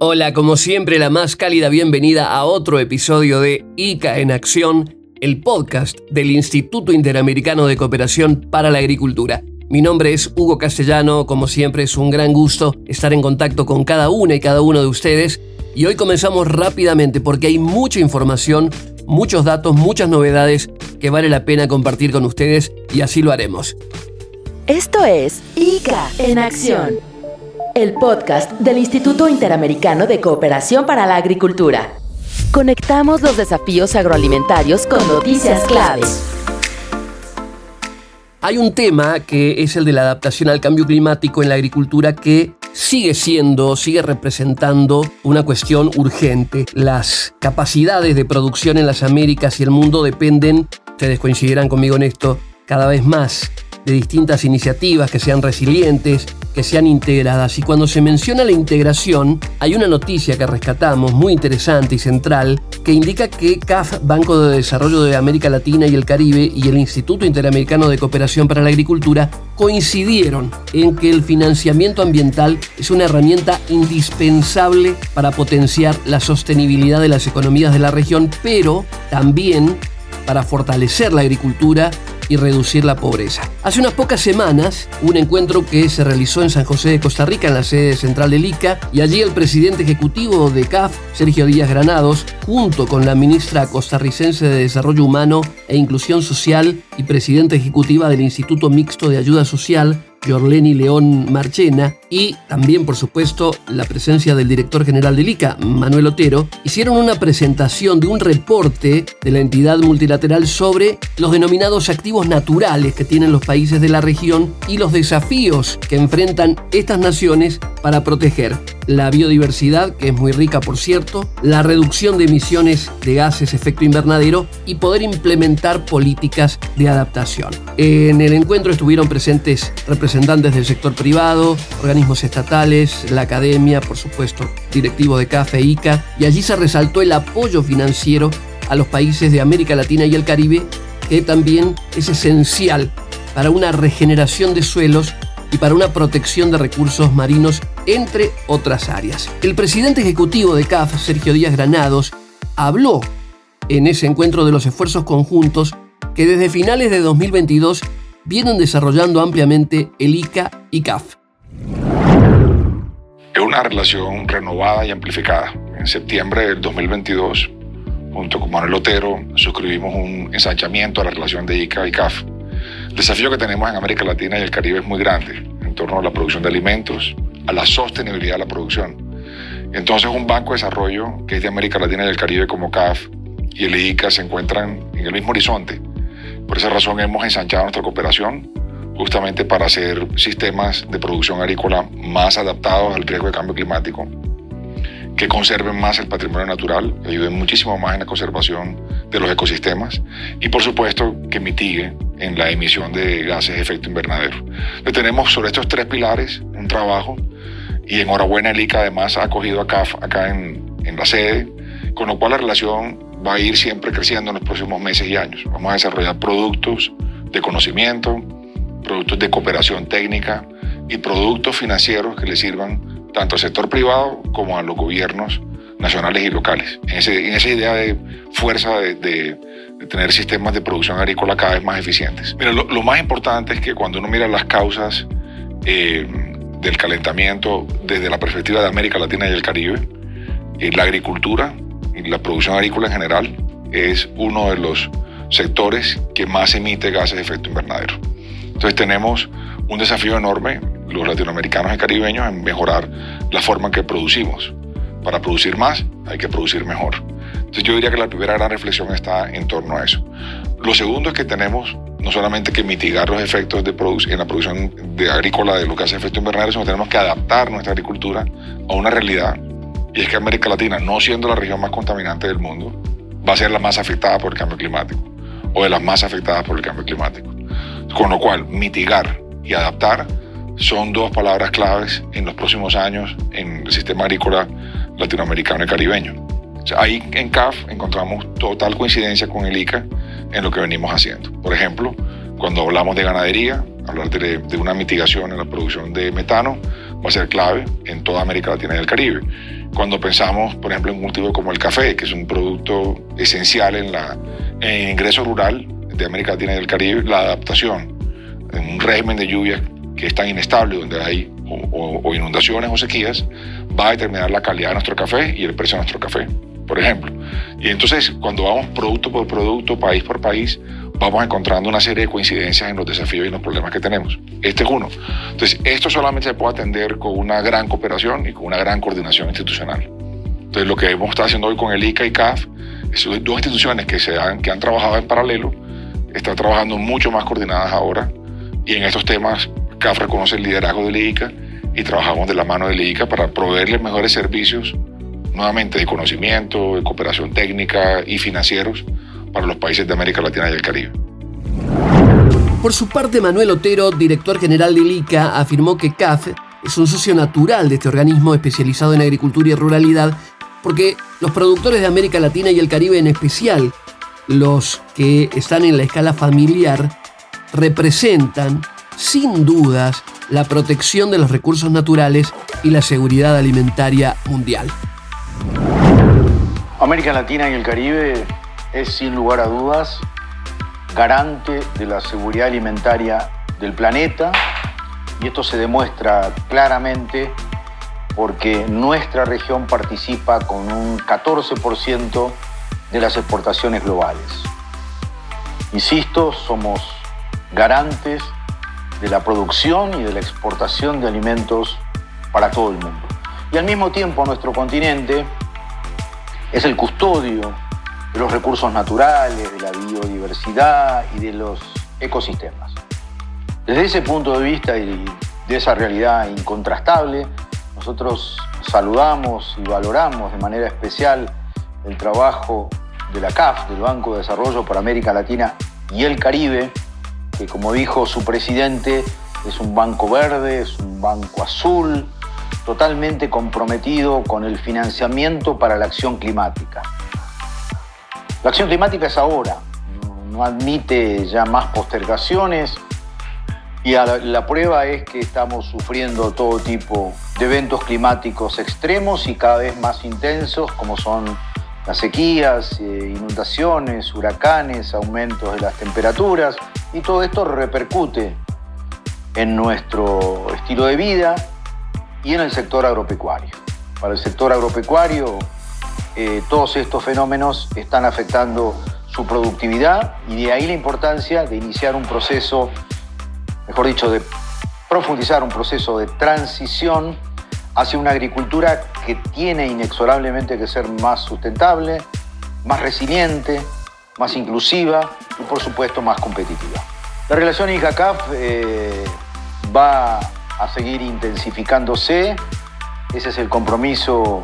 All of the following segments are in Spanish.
Hola, como siempre, la más cálida bienvenida a otro episodio de ICA en Acción, el podcast del Instituto Interamericano de Cooperación para la Agricultura. Mi nombre es Hugo Castellano, como siempre es un gran gusto estar en contacto con cada una y cada uno de ustedes y hoy comenzamos rápidamente porque hay mucha información, muchos datos, muchas novedades que vale la pena compartir con ustedes y así lo haremos. Esto es ICA en Acción el podcast del Instituto Interamericano de Cooperación para la Agricultura. Conectamos los desafíos agroalimentarios con noticias claves. Hay un tema que es el de la adaptación al cambio climático en la agricultura que sigue siendo, sigue representando una cuestión urgente. Las capacidades de producción en las Américas y el mundo dependen, ustedes coincidirán conmigo en esto, cada vez más de distintas iniciativas que sean resilientes, que sean integradas. Y cuando se menciona la integración, hay una noticia que rescatamos muy interesante y central que indica que CAF, Banco de Desarrollo de América Latina y el Caribe, y el Instituto Interamericano de Cooperación para la Agricultura coincidieron en que el financiamiento ambiental es una herramienta indispensable para potenciar la sostenibilidad de las economías de la región, pero también para fortalecer la agricultura y reducir la pobreza. Hace unas pocas semanas, un encuentro que se realizó en San José de Costa Rica, en la sede central del ICA, y allí el presidente ejecutivo de CAF, Sergio Díaz Granados, junto con la ministra costarricense de Desarrollo Humano e Inclusión Social y presidenta ejecutiva del Instituto Mixto de Ayuda Social, Jorleni León Marchena y también, por supuesto, la presencia del director general del ICA, Manuel Otero, hicieron una presentación de un reporte de la entidad multilateral sobre los denominados activos naturales que tienen los países de la región y los desafíos que enfrentan estas naciones para proteger la biodiversidad, que es muy rica por cierto, la reducción de emisiones de gases efecto invernadero y poder implementar políticas de adaptación. En el encuentro estuvieron presentes representantes del sector privado, organismos estatales, la academia, por supuesto, directivo de CAFE, ICA, y allí se resaltó el apoyo financiero a los países de América Latina y el Caribe, que también es esencial para una regeneración de suelos y para una protección de recursos marinos, entre otras áreas. El presidente ejecutivo de CAF, Sergio Díaz Granados, habló en ese encuentro de los esfuerzos conjuntos que desde finales de 2022 vienen desarrollando ampliamente el ICA y CAF. Una relación renovada y amplificada. En septiembre del 2022, junto con Manuel Otero, suscribimos un ensanchamiento a la relación de ICA y CAF el desafío que tenemos en América Latina y el Caribe es muy grande en torno a la producción de alimentos, a la sostenibilidad de la producción. Entonces un banco de desarrollo que es de América Latina y el Caribe como CAF y el ICA se encuentran en el mismo horizonte. Por esa razón hemos ensanchado nuestra cooperación justamente para hacer sistemas de producción agrícola más adaptados al riesgo de cambio climático, que conserven más el patrimonio natural, ayuden muchísimo más en la conservación de los ecosistemas y por supuesto que mitiguen en la emisión de gases de efecto invernadero. Tenemos sobre estos tres pilares un trabajo y enhorabuena el ICA además ha acogido a CAF acá en, en la sede, con lo cual la relación va a ir siempre creciendo en los próximos meses y años. Vamos a desarrollar productos de conocimiento, productos de cooperación técnica y productos financieros que le sirvan tanto al sector privado como a los gobiernos nacionales y locales. En, esa idea de fuerza de de tener sistemas de producción agrícola cada vez más eficientes. Mira, lo, más importante es que cuando uno mira las causas eh, del calentamiento desde la perspectiva de América Latina y el Caribe, eh, la agricultura y la producción agrícola en general es uno de los sectores que más emite gases de efecto invernadero. Entonces tenemos un desafío enorme, los latinoamericanos y caribeños, en mejorar la forma en que producimos. Para producir más hay que producir mejor. Entonces yo diría que la primera gran reflexión está en torno a eso. Lo segundo es que tenemos no solamente que mitigar los efectos de en la producción de agrícola de lo que hace efecto invernadero, sino que tenemos que adaptar nuestra agricultura a una realidad. Y es que América Latina, no siendo la región más contaminante del mundo, va a ser la más afectada por el cambio climático o de las más afectadas por el cambio climático. Con lo cual, mitigar y adaptar son dos palabras claves en los próximos años en el sistema agrícola latinoamericano y caribeño ahí en CAF encontramos total coincidencia con el ICA en lo que venimos haciendo. Por ejemplo, cuando hablamos de ganadería, hablar de, una mitigación en la producción de metano, va a ser clave en toda América Latina y el Caribe. Cuando pensamos, por ejemplo, en un cultivo como el café, que es un producto esencial en, la, en el ingreso rural de América Latina y el Caribe, la adaptación en un régimen de lluvias que es tan inestable, donde hay o, inundaciones o sequías, va a determinar la calidad de nuestro café y el precio de nuestro café, por ejemplo. Y entonces, cuando vamos producto por producto, país por país, vamos encontrando una serie de coincidencias en los desafíos y en los problemas que tenemos. Este es uno. Entonces, esto solamente se puede atender con una gran cooperación y con una gran coordinación institucional. Entonces, lo que hemos estado haciendo hoy con el ICA y CAF, son dos instituciones que, se han, que han trabajado en paralelo, están trabajando mucho más coordinadas ahora y en estos temas CAF reconoce el liderazgo del ICA y trabajamos de la mano del ICA para proveerles mejores servicios, nuevamente de conocimiento, de cooperación técnica y financieros para los países de América Latina y el Caribe. Por su parte, Manuel Otero, director general del ICA, afirmó que CAF es un socio natural de este organismo especializado en agricultura y ruralidad, porque los productores de América Latina y el Caribe en especial, los que están en la escala familiar, representan, sin dudas, la protección de los recursos naturales y la seguridad alimentaria mundial. América Latina y el Caribe es sin lugar a dudas garante de la seguridad alimentaria del planeta y esto se demuestra claramente porque nuestra región participa con un 14% de las exportaciones globales. Insisto, somos garantes de la producción y de la exportación de alimentos para todo el mundo. Y al mismo tiempo nuestro continente es el custodio de los recursos naturales, de la biodiversidad y de los ecosistemas. Desde ese punto de vista y de esa realidad incontrastable, nosotros saludamos y valoramos de manera especial el trabajo de la CAF, del Banco de Desarrollo para América Latina y el Caribe, que como dijo su presidente, es un banco verde, es un banco azul, totalmente comprometido con el financiamiento para la acción climática. La acción climática es ahora, no admite ya más postergaciones y la, prueba es que estamos sufriendo todo tipo de eventos climáticos extremos y cada vez más intensos como son las sequías, eh, inundaciones, huracanes, aumentos de las temperaturas y todo esto repercute en nuestro estilo de vida y en el sector agropecuario. Para el sector agropecuario eh, todos estos fenómenos están afectando su productividad y de ahí la importancia de iniciar un proceso, mejor dicho, de profundizar un proceso de transición hacia una agricultura que tiene inexorablemente que ser más sustentable, más resiliente, más inclusiva y por supuesto más competitiva. La relación ICACAF eh, va a seguir intensificándose, ese es el compromiso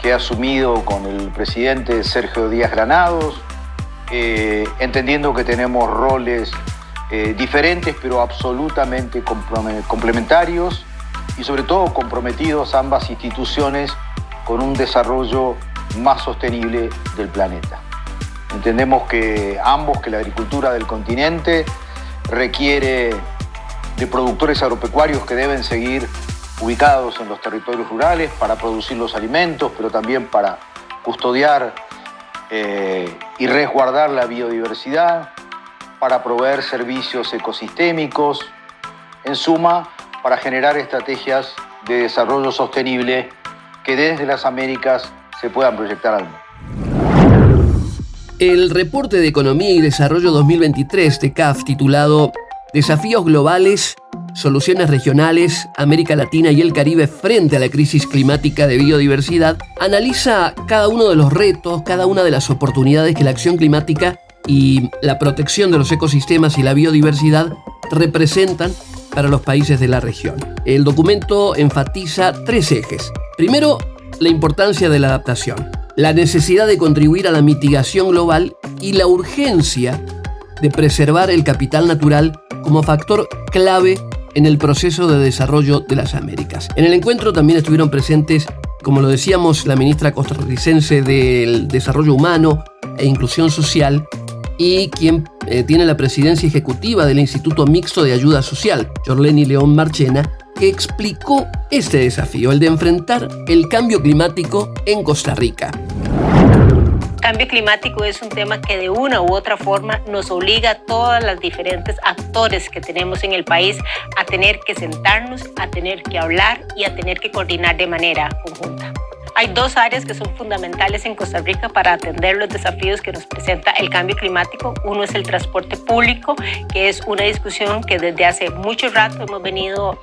que ha asumido con el presidente Sergio Díaz Granados, eh, entendiendo que tenemos roles eh, diferentes pero absolutamente complementarios y sobre todo comprometidos ambas instituciones con un desarrollo más sostenible del planeta. Entendemos que ambos, que la agricultura del continente requiere de productores agropecuarios que deben seguir ubicados en los territorios rurales para producir los alimentos, pero también para custodiar eh, y resguardar la biodiversidad, para proveer servicios ecosistémicos, en suma, para generar estrategias de desarrollo sostenible que desde las Américas se puedan proyectar al mundo. El reporte de Economía y Desarrollo 2023 de CAF titulado Desafíos globales Soluciones Regionales, América Latina y el Caribe frente a la crisis climática de biodiversidad, analiza cada uno de los retos, cada una de las oportunidades que la acción climática y la protección de los ecosistemas y la biodiversidad representan para los países de la región. El documento enfatiza tres ejes. Primero, la importancia de la adaptación, la necesidad de contribuir a la mitigación global y la urgencia de preservar el capital natural como factor clave en el proceso de desarrollo de las Américas. En el encuentro también estuvieron presentes, como lo decíamos, la ministra costarricense del Desarrollo Humano e Inclusión Social y quien eh, tiene la presidencia ejecutiva del Instituto Mixto de Ayuda Social, Jorleni León Marchena, que explicó este desafío, el de enfrentar el cambio climático en Costa Rica. Cambio climático es un tema que de una u otra forma nos obliga a todas las diferentes actores que tenemos en el país a tener que sentarnos, a tener que hablar y a tener que coordinar de manera conjunta. Hay dos áreas que son fundamentales en Costa Rica para atender los desafíos que nos presenta el cambio climático. Uno es el transporte público, que es una discusión que desde hace mucho rato hemos venido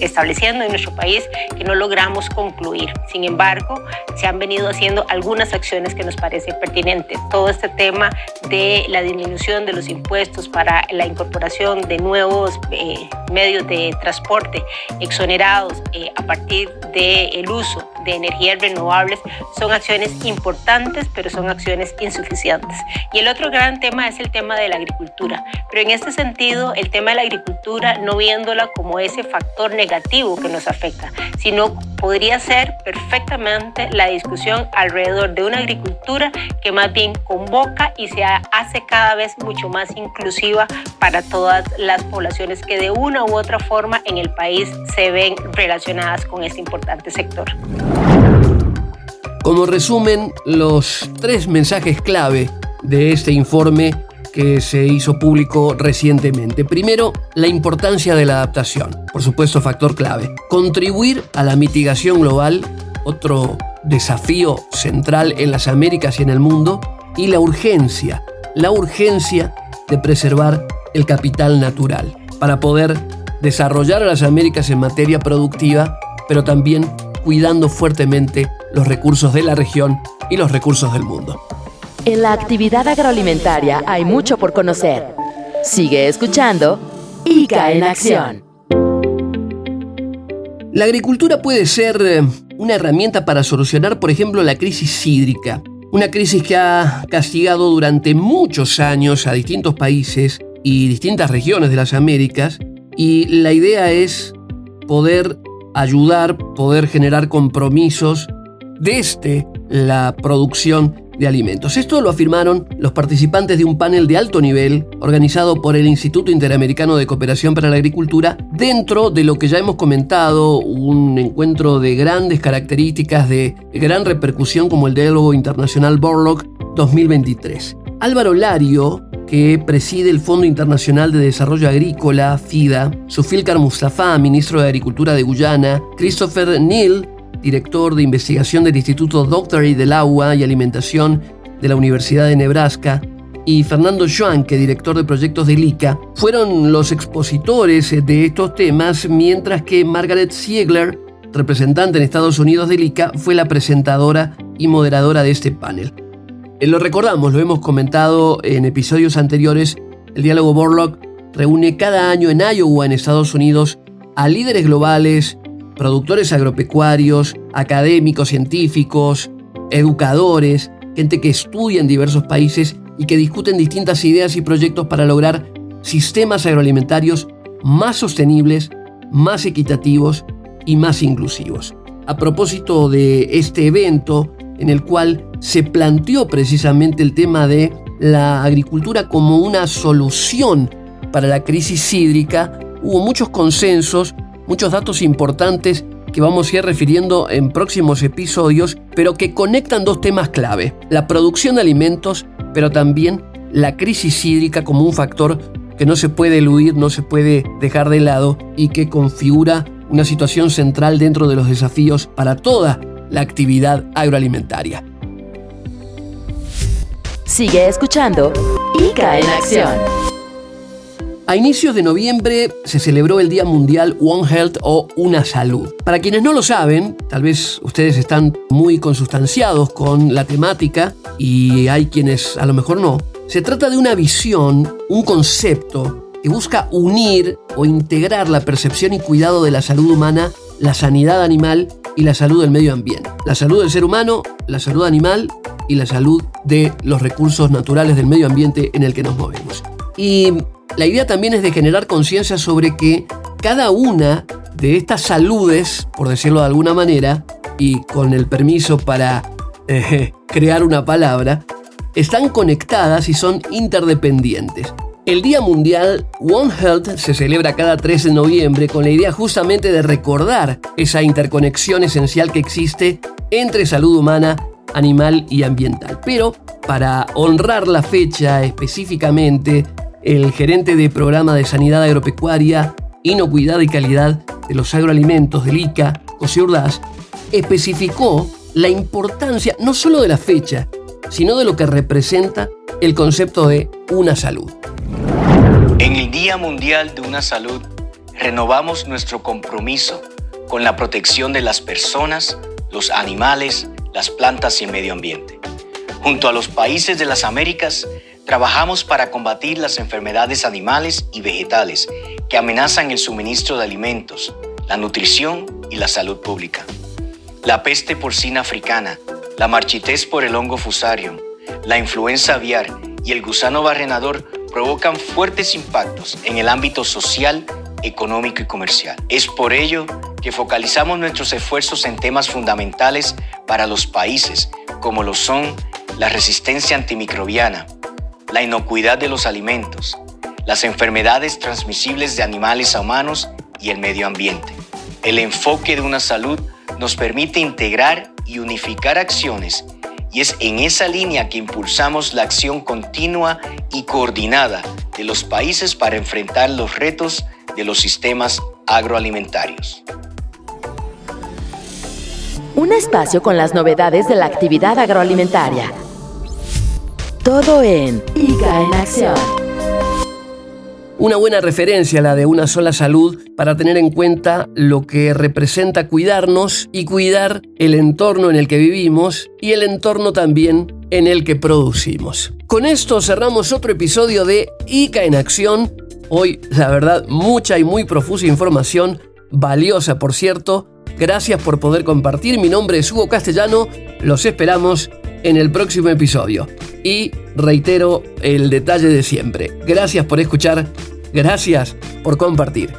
estableciendo en nuestro país que no logramos concluir. Sin embargo, se han venido haciendo algunas acciones que nos parecen pertinentes. Todo este tema de la disminución de los impuestos para la incorporación de nuevos eh, medios de transporte exonerados eh, a partir del uso de energías renovables son acciones importantes, pero son acciones insuficientes. Y el otro gran tema es el tema de la agricultura. Pero en este sentido, el tema de la agricultura no viéndola como ese factor negativo que nos afecta, sino podría ser perfectamente la discusión alrededor de una agricultura que más bien convoca y se hace cada vez mucho más inclusiva para todas las poblaciones que de una u otra forma en el país se ven relacionadas con este importante sector. Como resumen, los tres mensajes clave de este informe que se hizo público recientemente. Primero, la importancia de la adaptación, por supuesto factor clave. Contribuir a la mitigación global, otro desafío central en las Américas y en el mundo. Y la urgencia, la urgencia de preservar el capital natural para poder desarrollar a las Américas en materia productiva, pero también cuidando fuertemente los recursos de la región y los recursos del mundo. En la actividad agroalimentaria hay mucho por conocer. Sigue escuchando ICA en acción. La agricultura puede ser eh, una herramienta para solucionar, por ejemplo, la crisis hídrica. Una crisis que ha castigado durante muchos años a distintos países y distintas regiones de las Américas. Y la idea es poder ayudar, poder generar compromisos desde la producción de alimentos. Esto lo afirmaron los participantes de un panel de alto nivel organizado por el Instituto Interamericano de Cooperación para la Agricultura dentro de lo que ya hemos comentado, un encuentro de grandes características de gran repercusión como el diálogo internacional Borlock 2023. Álvaro Lario, que preside el Fondo Internacional de Desarrollo Agrícola, FIDA, Sufilkar Mustafa, ministro de Agricultura de Guyana, Christopher Neal, director de investigación del Instituto Doctorate del Agua y Alimentación de la Universidad de Nebraska, y Fernando Joanque, director de proyectos del ICA, fueron los expositores de estos temas, mientras que Margaret Siegler, representante en Estados Unidos del ICA, fue la presentadora y moderadora de este panel. Eh, lo recordamos, lo hemos comentado en episodios anteriores, el diálogo Borlock reúne cada año en Iowa, en Estados Unidos, a líderes globales, productores agropecuarios, académicos, científicos, educadores, gente que estudia en diversos países y que discuten distintas ideas y proyectos para lograr sistemas agroalimentarios más sostenibles, más equitativos y más inclusivos. A propósito de este evento, en el cual se planteó precisamente el tema de la agricultura como una solución para la crisis hídrica, hubo muchos consensos muchos datos importantes que vamos a ir refiriendo en próximos episodios, pero que conectan dos temas clave, la producción de alimentos, pero también la crisis hídrica como un factor que no se puede eludir, no se puede dejar de lado y que configura una situación central dentro de los desafíos para toda la actividad agroalimentaria. Sigue escuchando ICA en acción. A inicios de noviembre se celebró el Día Mundial One Health o Una Salud. Para quienes no lo saben, tal vez ustedes están muy consustanciados con la temática y hay quienes a lo mejor no. Se trata de una visión, un concepto que busca unir o integrar la percepción y cuidado de la salud humana, la sanidad animal y la salud del medio ambiente. La salud del ser humano, la salud animal y la salud de los recursos naturales del medio ambiente en el que nos movemos. Y la idea también es de generar conciencia sobre que cada una de estas saludes, por decirlo de alguna manera, y con el permiso para eh, crear una palabra, están conectadas y son interdependientes. El Día Mundial One Health se celebra cada 3 de noviembre con la idea justamente de recordar esa interconexión esencial que existe entre salud humana, animal y ambiental. Pero para honrar la fecha específicamente, el gerente de programa de sanidad agropecuaria, inocuidad y calidad de los agroalimentos del ICA, José Urdaz, especificó la importancia no solo de la fecha, sino de lo que representa el concepto de una salud. En el Día Mundial de una Salud, renovamos nuestro compromiso con la protección de las personas, los animales, las plantas y el medio ambiente. Junto a los países de las Américas, trabajamos para combatir las enfermedades animales y vegetales que amenazan el suministro de alimentos, la nutrición y la salud pública. La peste porcina africana, la marchitez por el hongo fusarium, la influenza aviar y el gusano barrenador provocan fuertes impactos en el ámbito social, económico y comercial. Es por ello que focalizamos nuestros esfuerzos en temas fundamentales para los países, como lo son la resistencia antimicrobiana, la inocuidad de los alimentos, las enfermedades transmisibles de animales a humanos y el medio ambiente. El enfoque de una salud nos permite integrar y unificar acciones y es en esa línea que impulsamos la acción continua y coordinada de los países para enfrentar los retos de los sistemas agroalimentarios. Un espacio con las novedades de la actividad agroalimentaria. Todo en ICA en Acción. Una buena referencia la de una sola salud para tener en cuenta lo que representa cuidarnos y cuidar el entorno en el que vivimos y el entorno también en el que producimos. Con esto cerramos otro episodio de ICA en Acción. Hoy, la verdad, mucha y muy profusa información, valiosa por cierto. Gracias por poder compartir. Mi nombre es Hugo Castellano. Los esperamos en el próximo episodio. Y reitero el detalle de siempre. Gracias por escuchar, gracias por compartir.